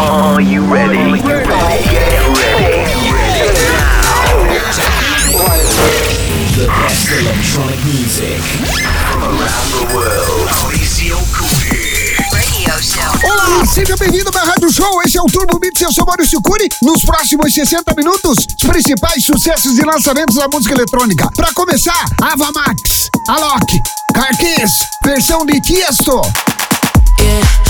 Are you ready? Are you ready? Get ready. The best electronic music From around the world. Mauricio. Olá, seja bem-vindo ao meu Rádio Show. Esse é o Turbo Beats, eu sou Maurício Cury. Nos próximos 60 minutos, os principais sucessos e lançamentos da música eletrônica. Pra começar, Ava Max, Alok, Carquês, versão de Tiesto. Yeah,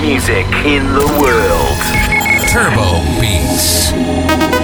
music in the world. Turbo Beats.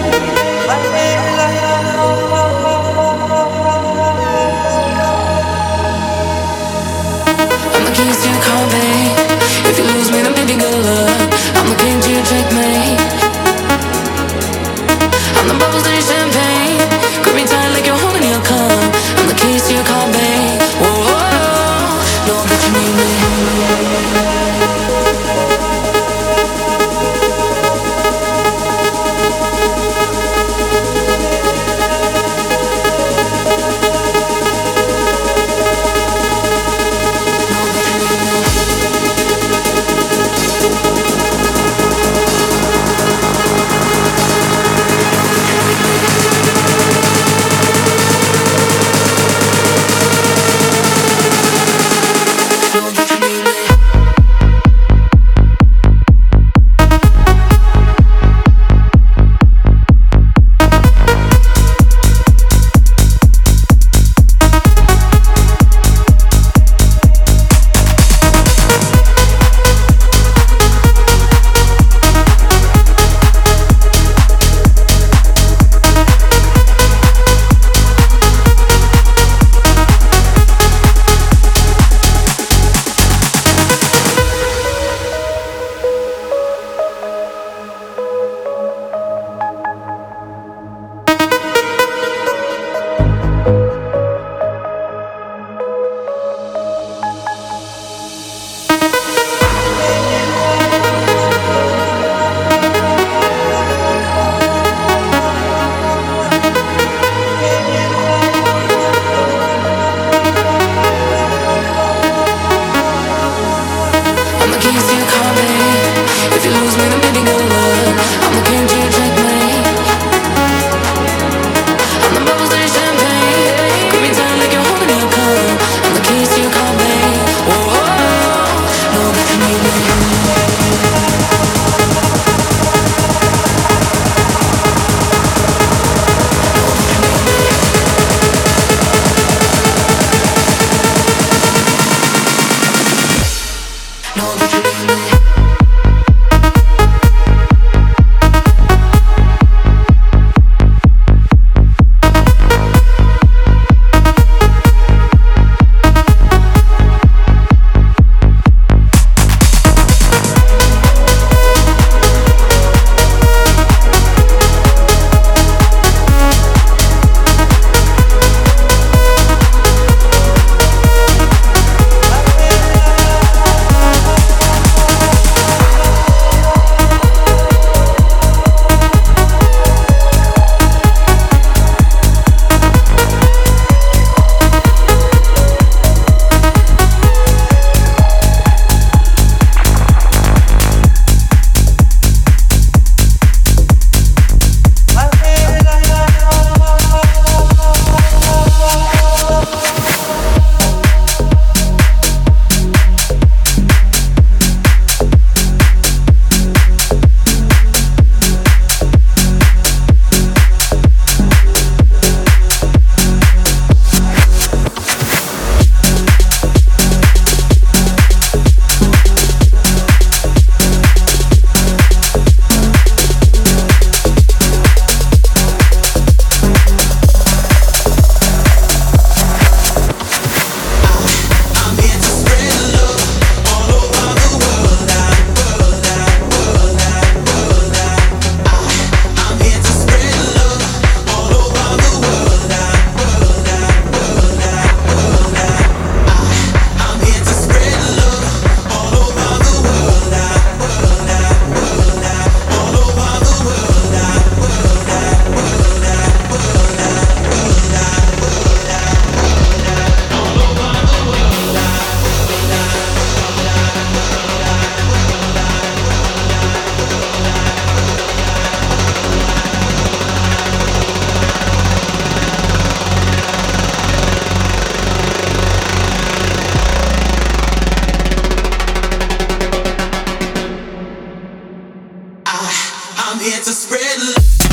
World.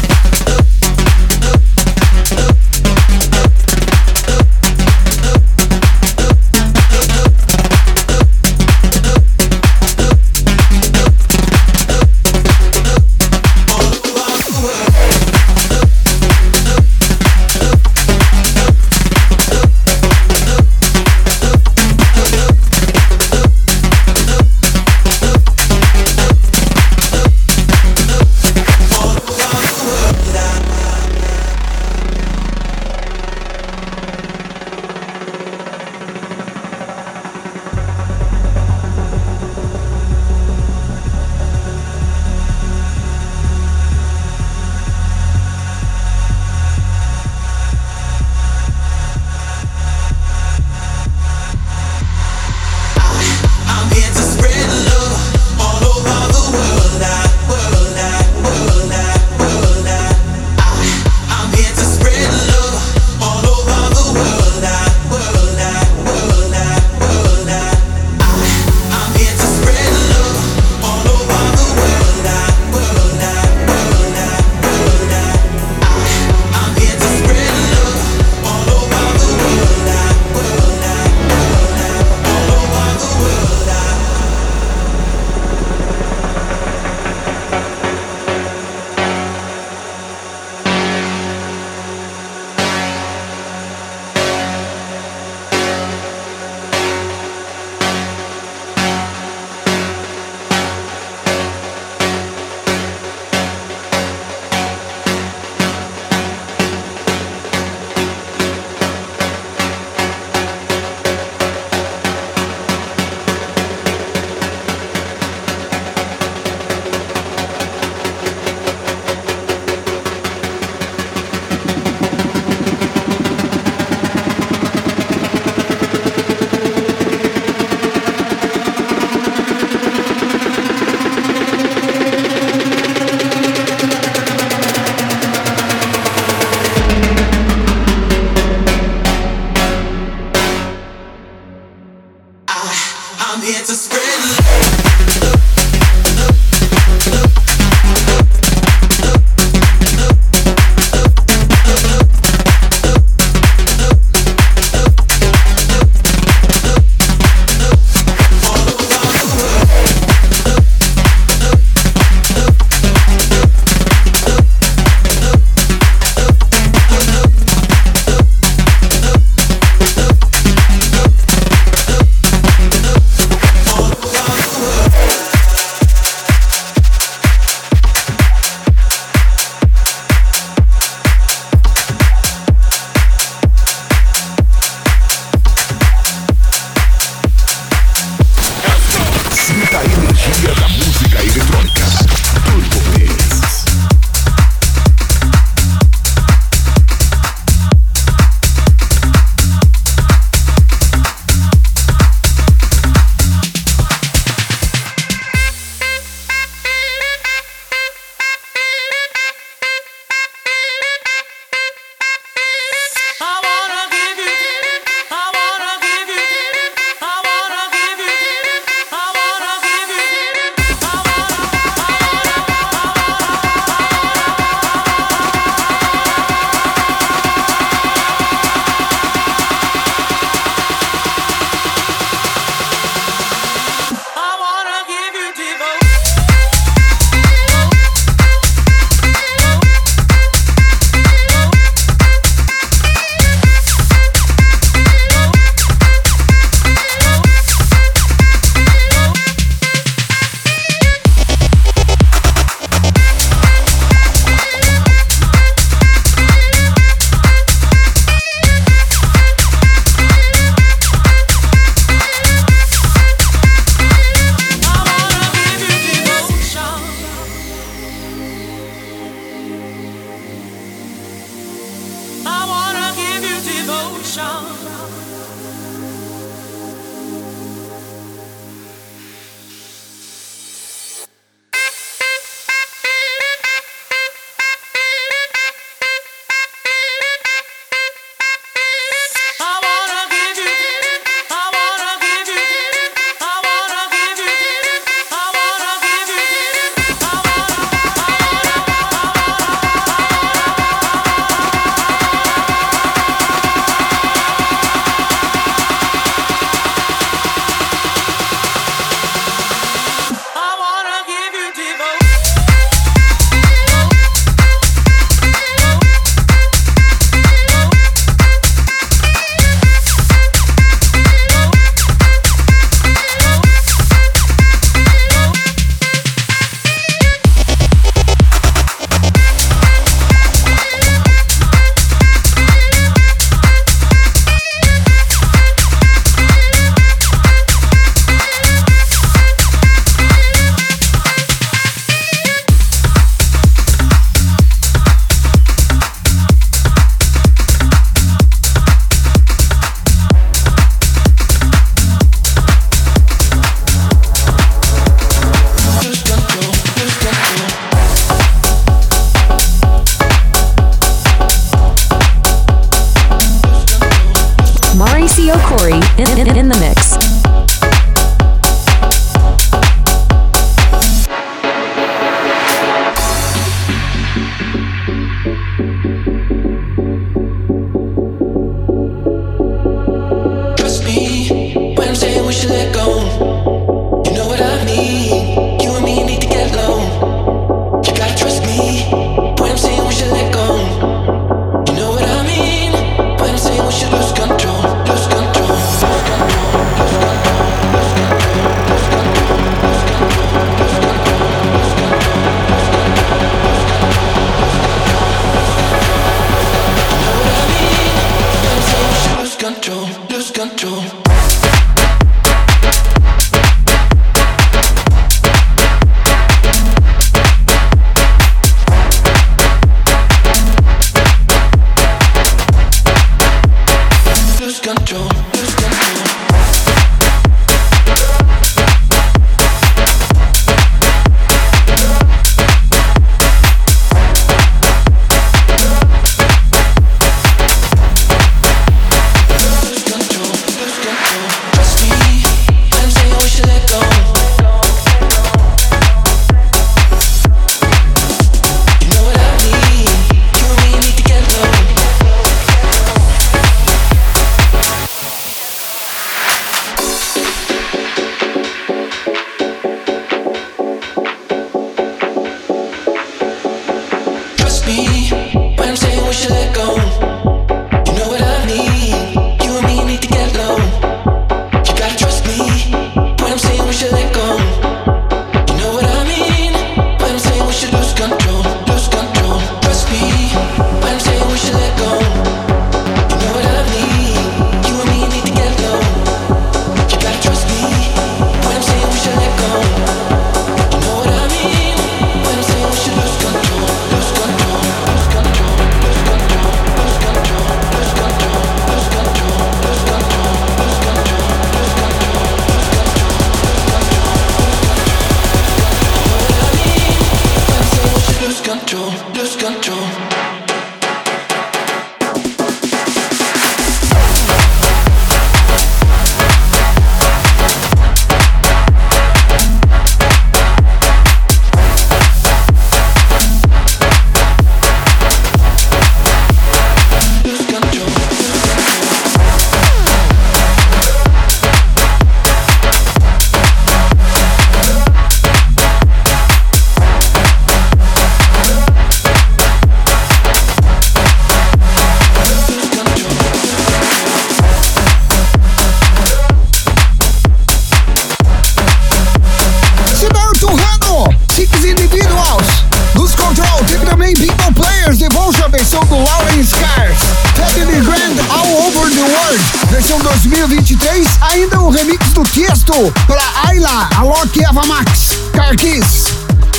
Ayla, Alok e Ava Max, Carquis.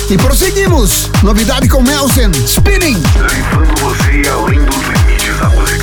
E prosseguimos. Novidade com Melson, Spinning. Levando você além dos limites da música.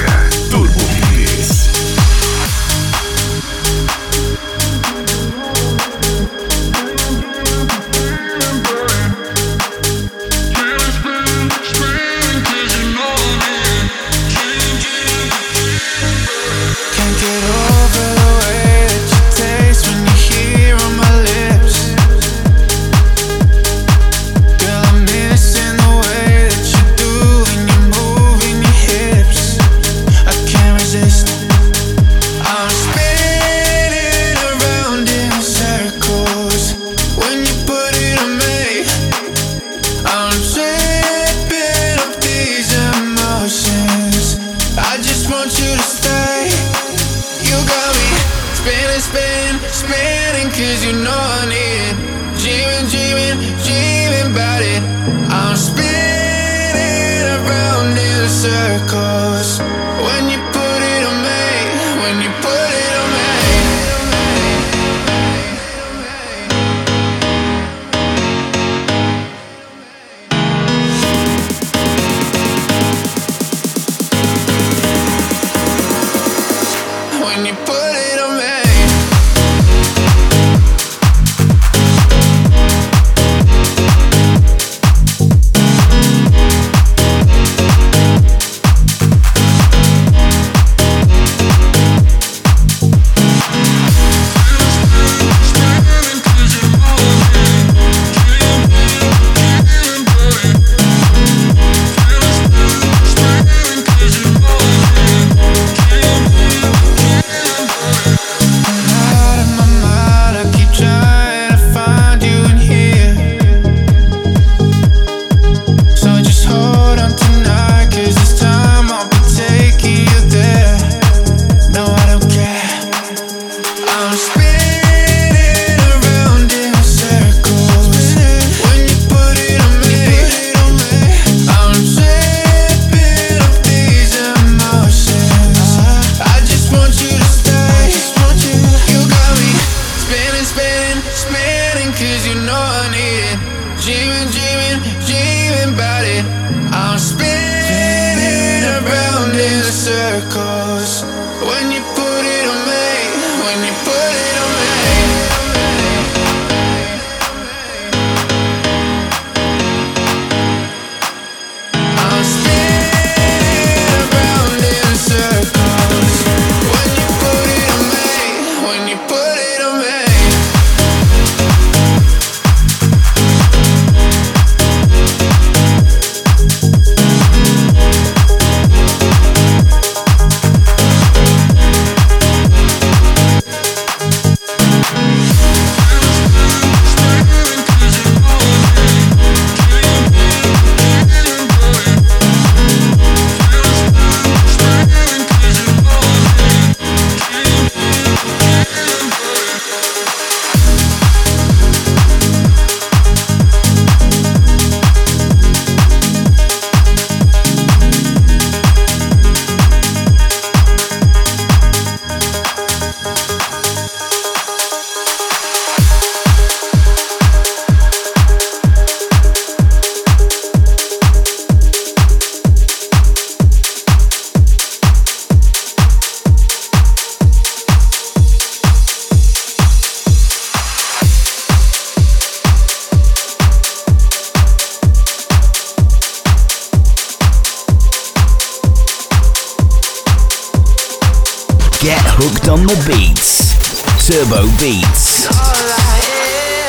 Beats. All I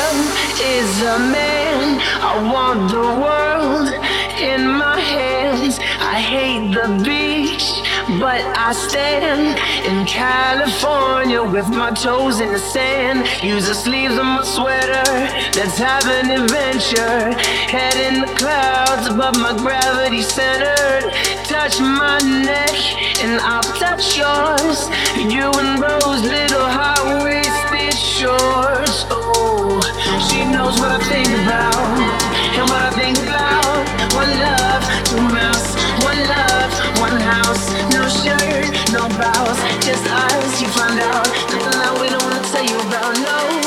am is a man. I want the world in my hands. I hate the beach, but I stand in California with my toes in the sand. Use the sleeves of my sweater. Let's have an adventure. Head in the clouds above my gravity centered. Touch my neck and I'll touch yours. You and Rose, little high shorts. Oh, she knows what I think about and what I think about. One love, two mouths. One love, one house. No shirt, no blouse. Just us, you find out. Nothing that we don't wanna tell you about. No.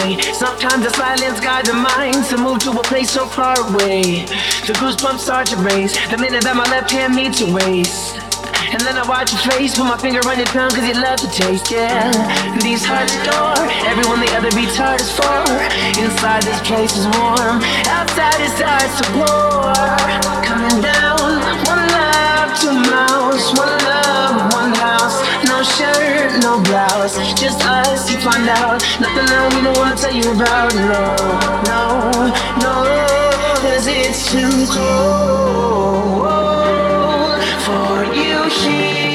Sometimes the silence guides the mind to move to a place so far away. The goosebumps start to raise the minute that my left hand meets your waist. And then I watch your face, put my finger on your tongue, cause you love the taste, yeah. These hearts adore everyone the other beats hard is for. Inside this place is warm, outside it starts to pour. Coming down, one love, two mouths, one love, shirt, no blouse, just us, you find out. Nothing that we don't wanna tell you about, no, no, no, cause it's too cold for you here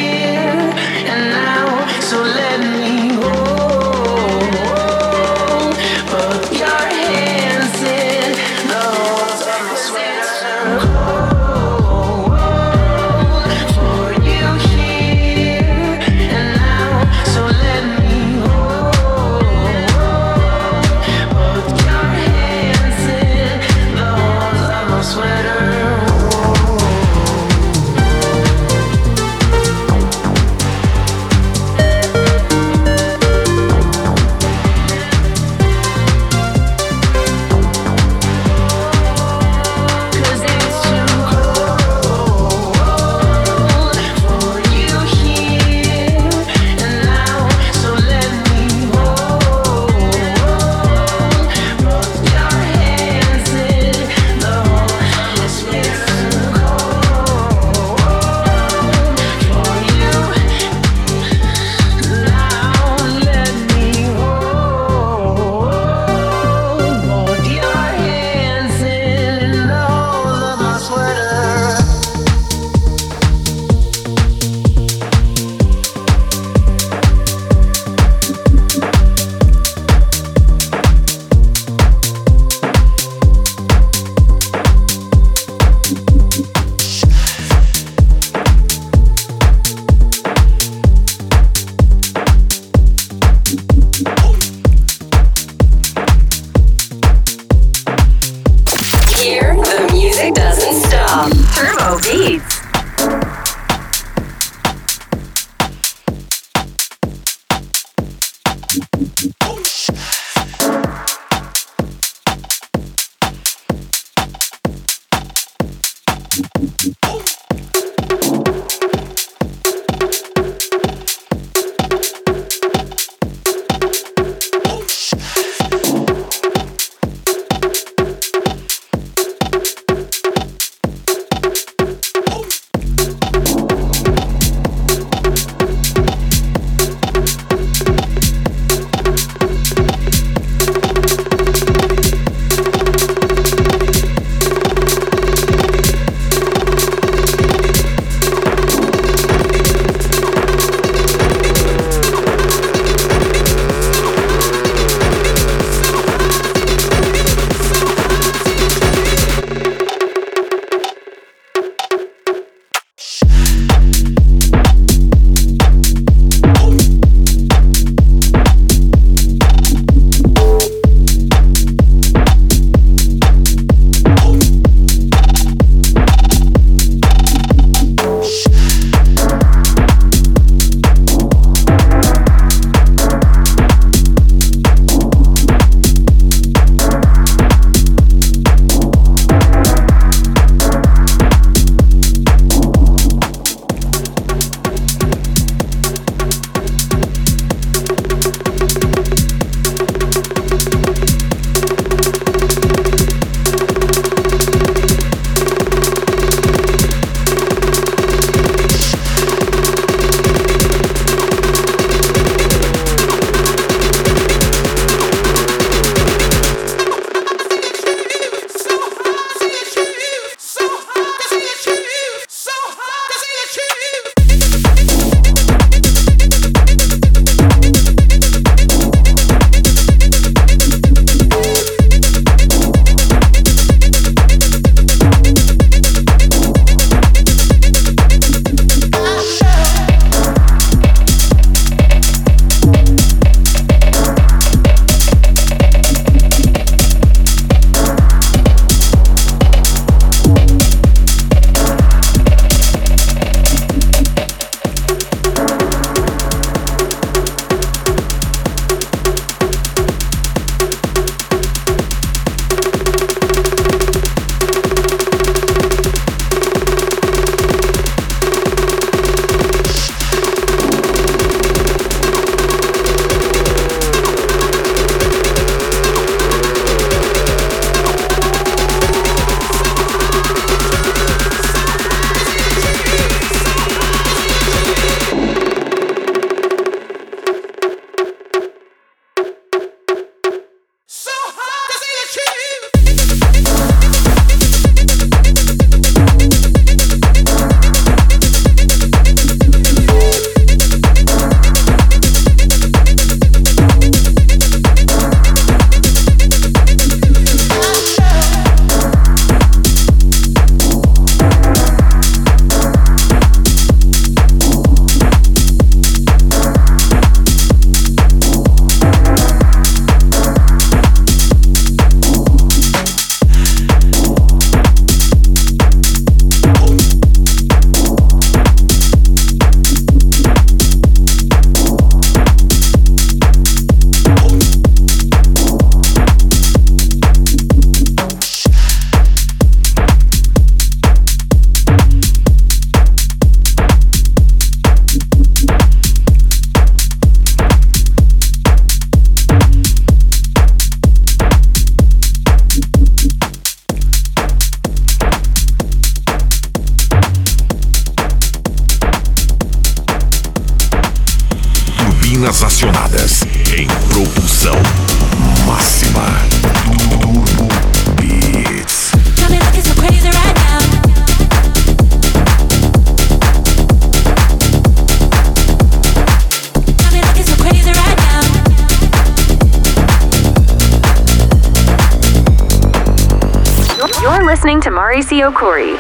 You're listening to Mauricio Cury.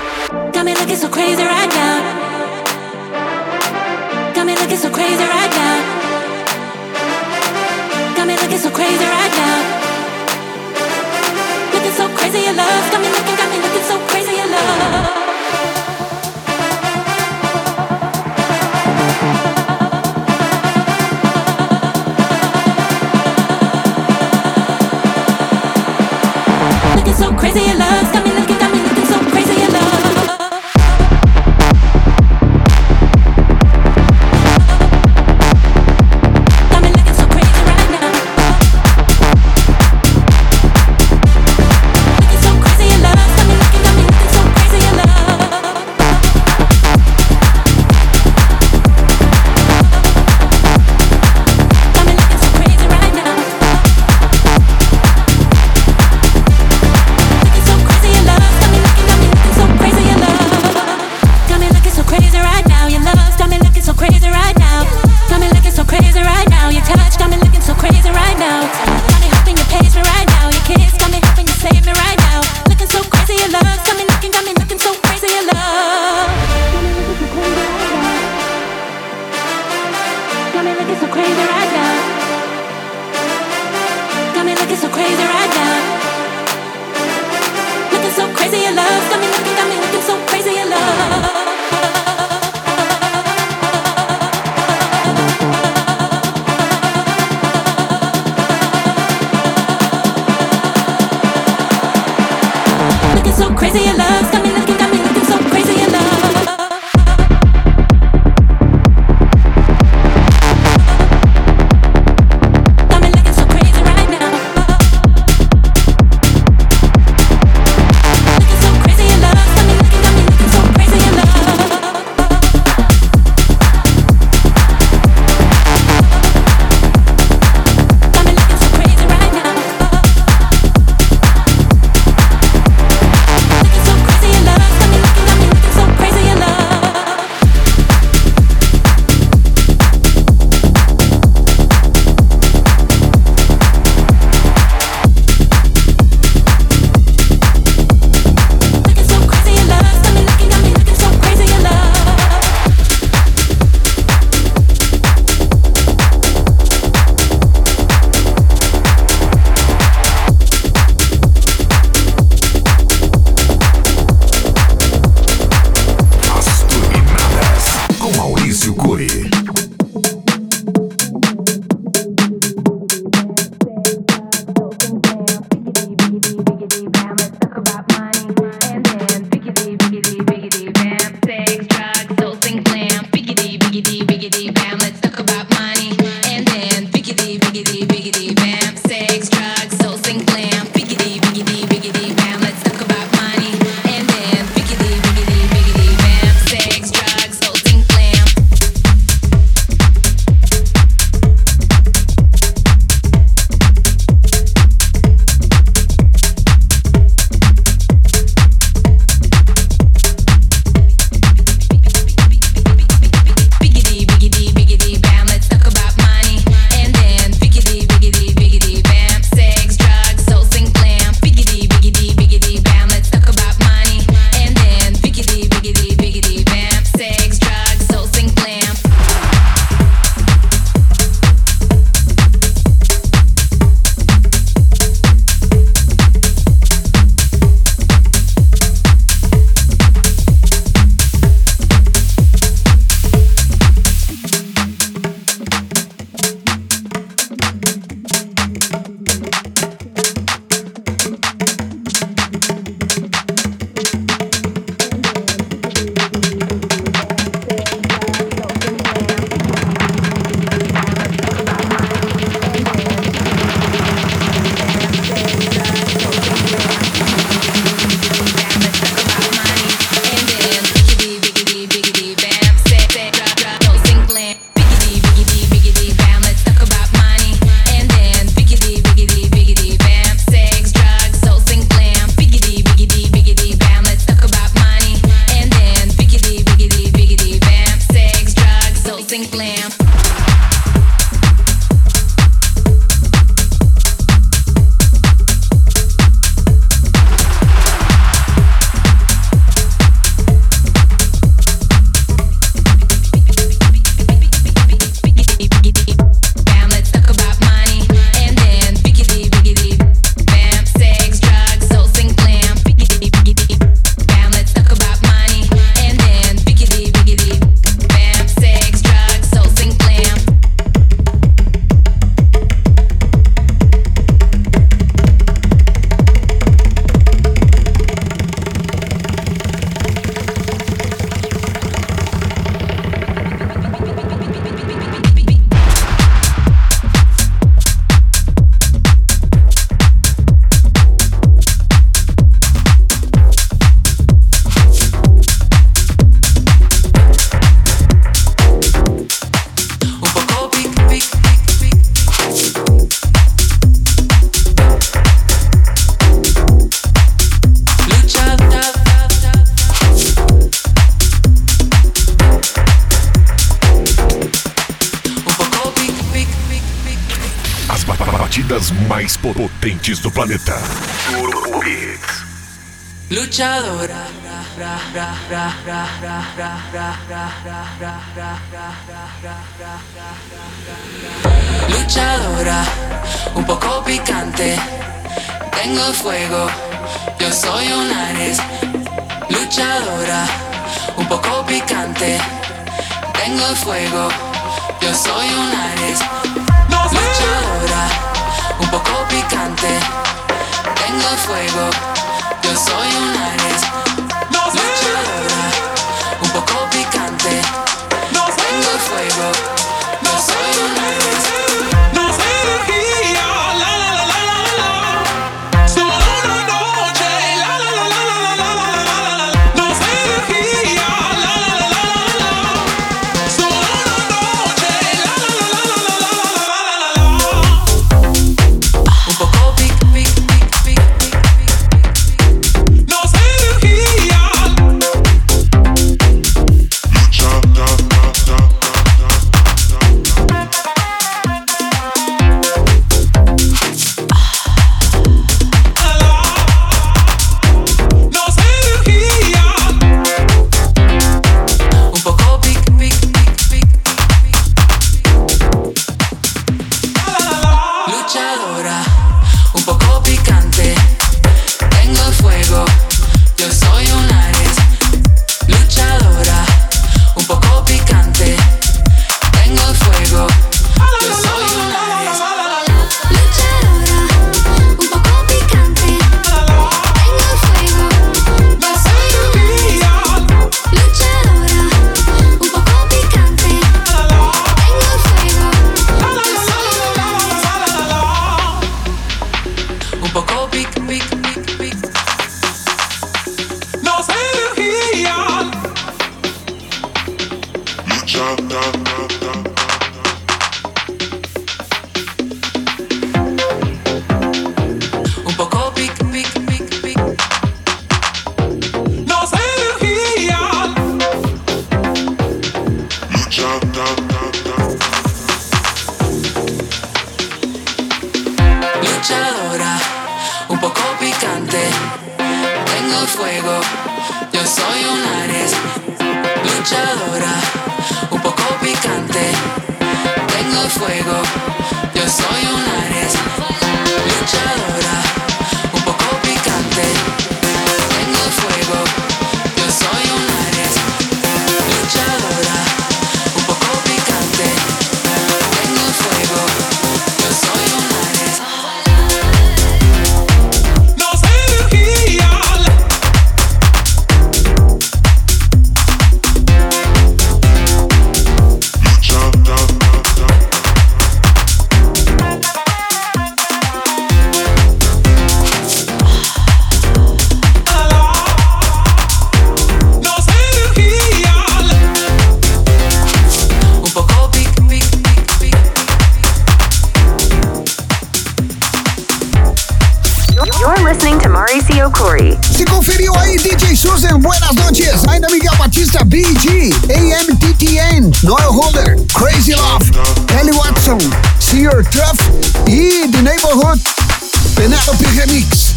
Got me looking so crazy right now. Got me looking so crazy right now. Got me looking so crazy right now. Looking so crazy your love. Got me looking, got me looking so crazy your love. Looking so crazy your love. las Luchadora. Luchadora, un poco picante. Tengo fuego, yo soy un Ares. Luchadora, un poco picante. Tengo fuego, yo soy un Ares. Luchadora. Un poco picante. Tengo fuego, yo soy un Aries. Luchadora, un poco picante. Tengo fuego, yo soy un Aries. Noel Holder, Crazy Love, Ellie Watson, Sr. Truff e The Neighborhood, Penelope Remix.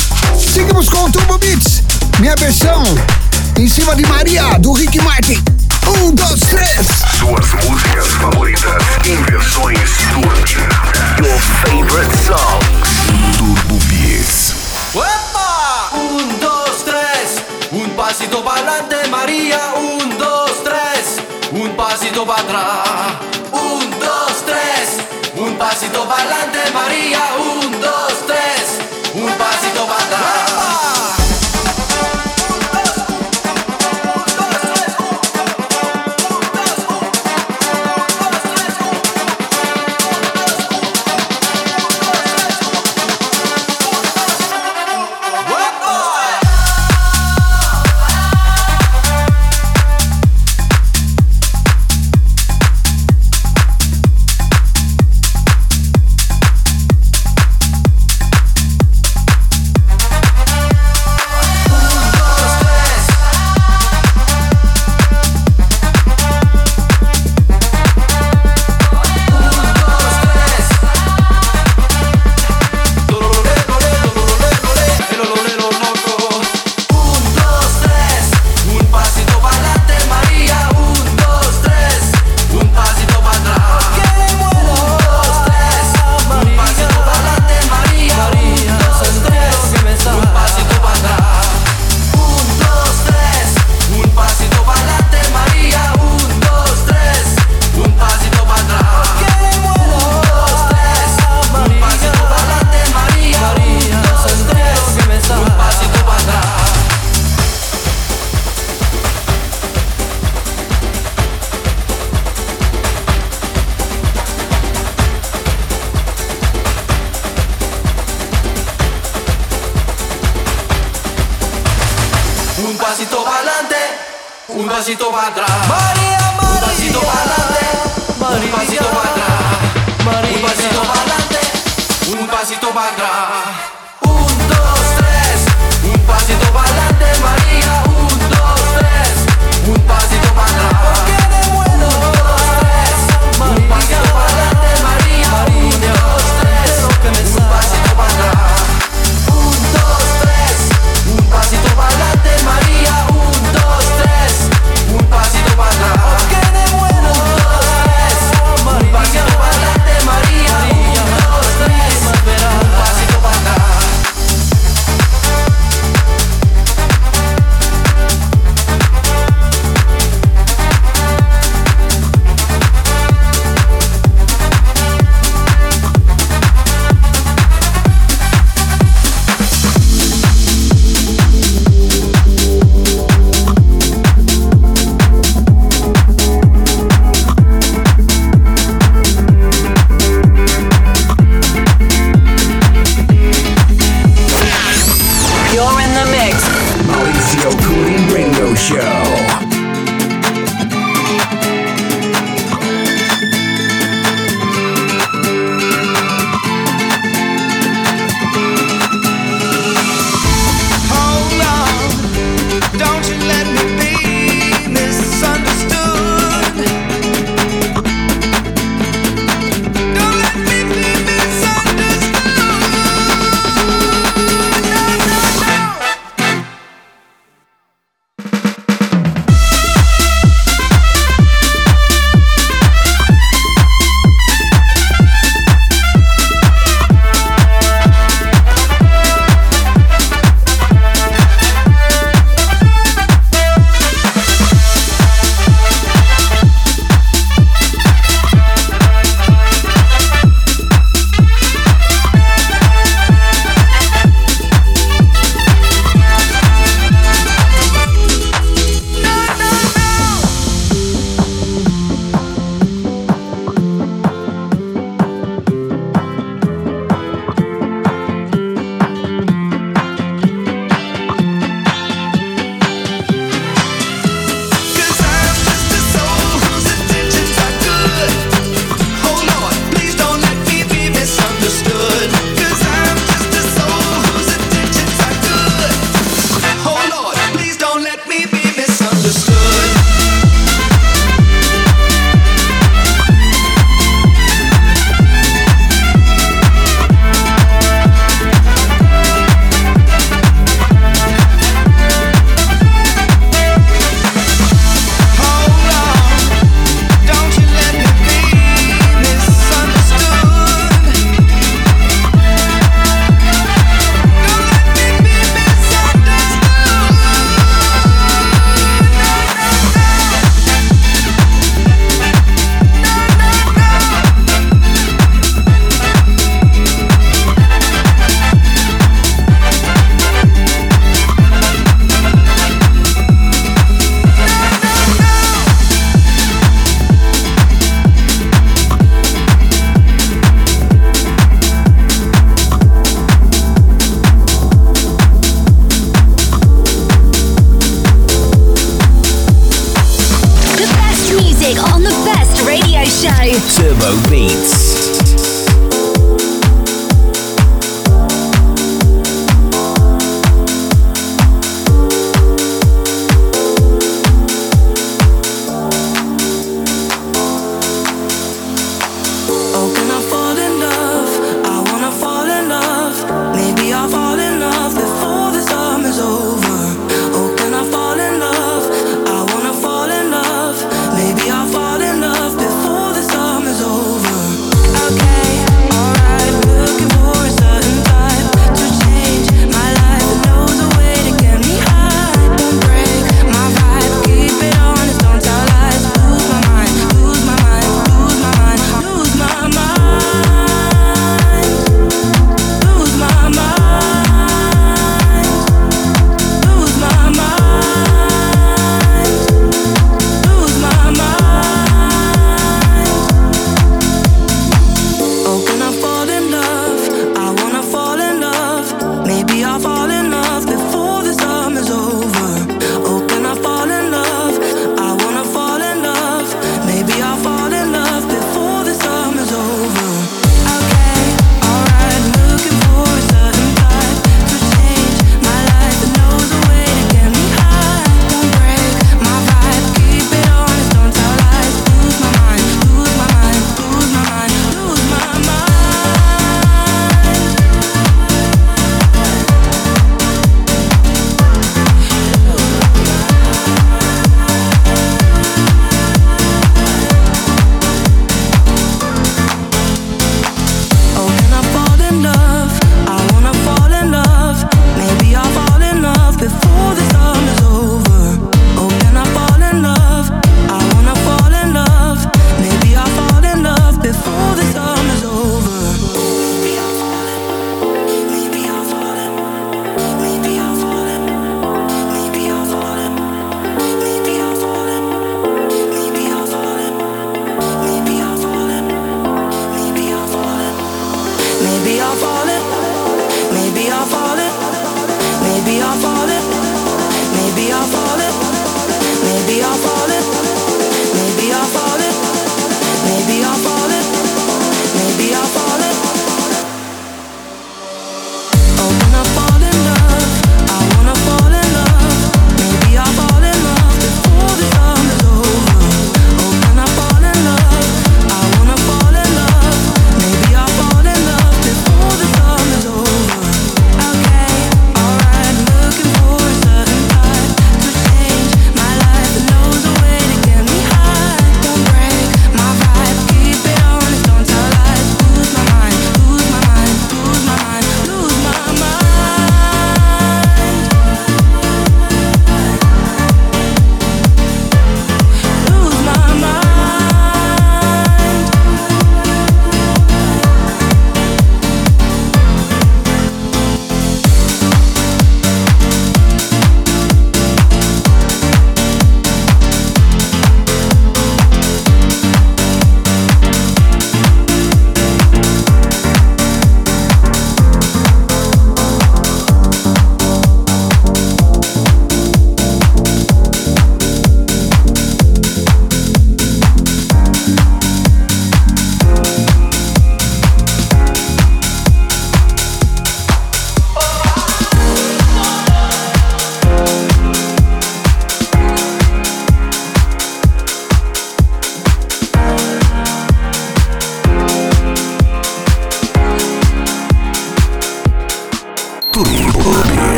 Seguimos com o Turbo Beats, minha versão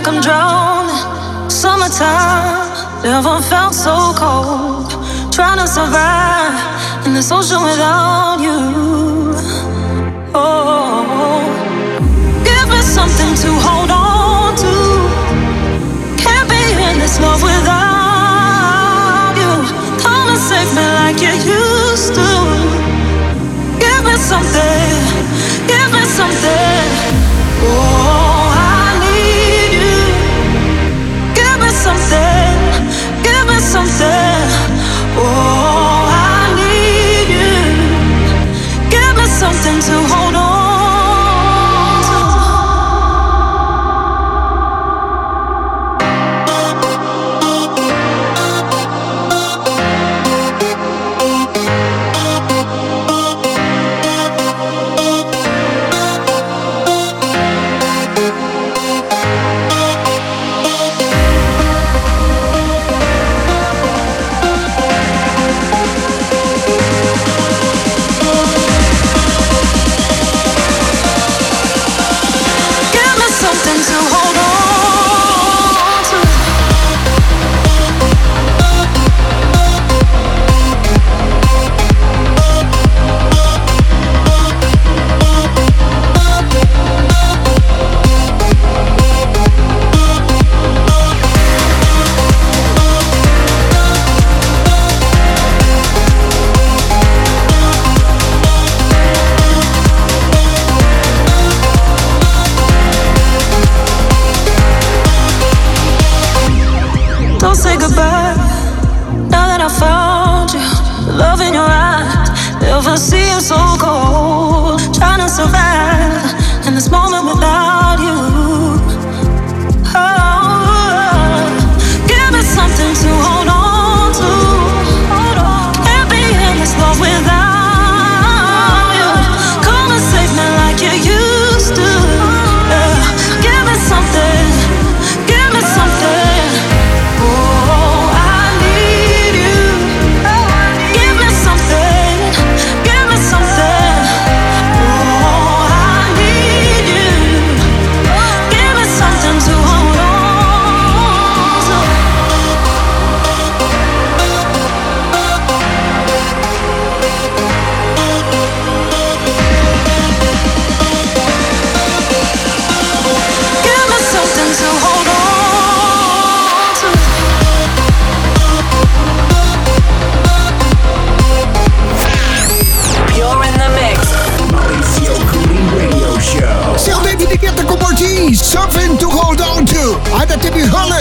like I'm drowning. Summertime, never felt so cold. Trying to survive in this ocean without you. Oh, give me something to hold on to. Can't be in this love without you. Come and save me like you used to. Give me something, give me something. Oh, so cold. Trying to survive in this moment without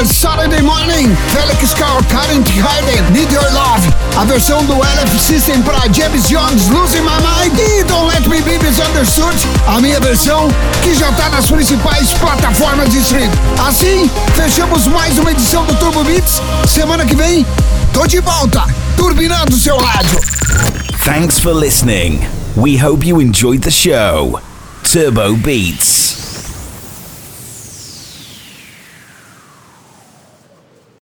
Saturday Morning, Felix Carl, Karen Hayden, Need Your Love. A versão do LF System para James Jones, Losing My Mind e Don't Let Me Be Misunderstood. A minha versão que já tá nas principais plataformas de stream. Assim, fechamos mais uma edição do Turbo Beats. Semana que vem, tô de volta, turbinando seu rádio. Thanks for listening. We hope you enjoyed the show. Turbo Beats.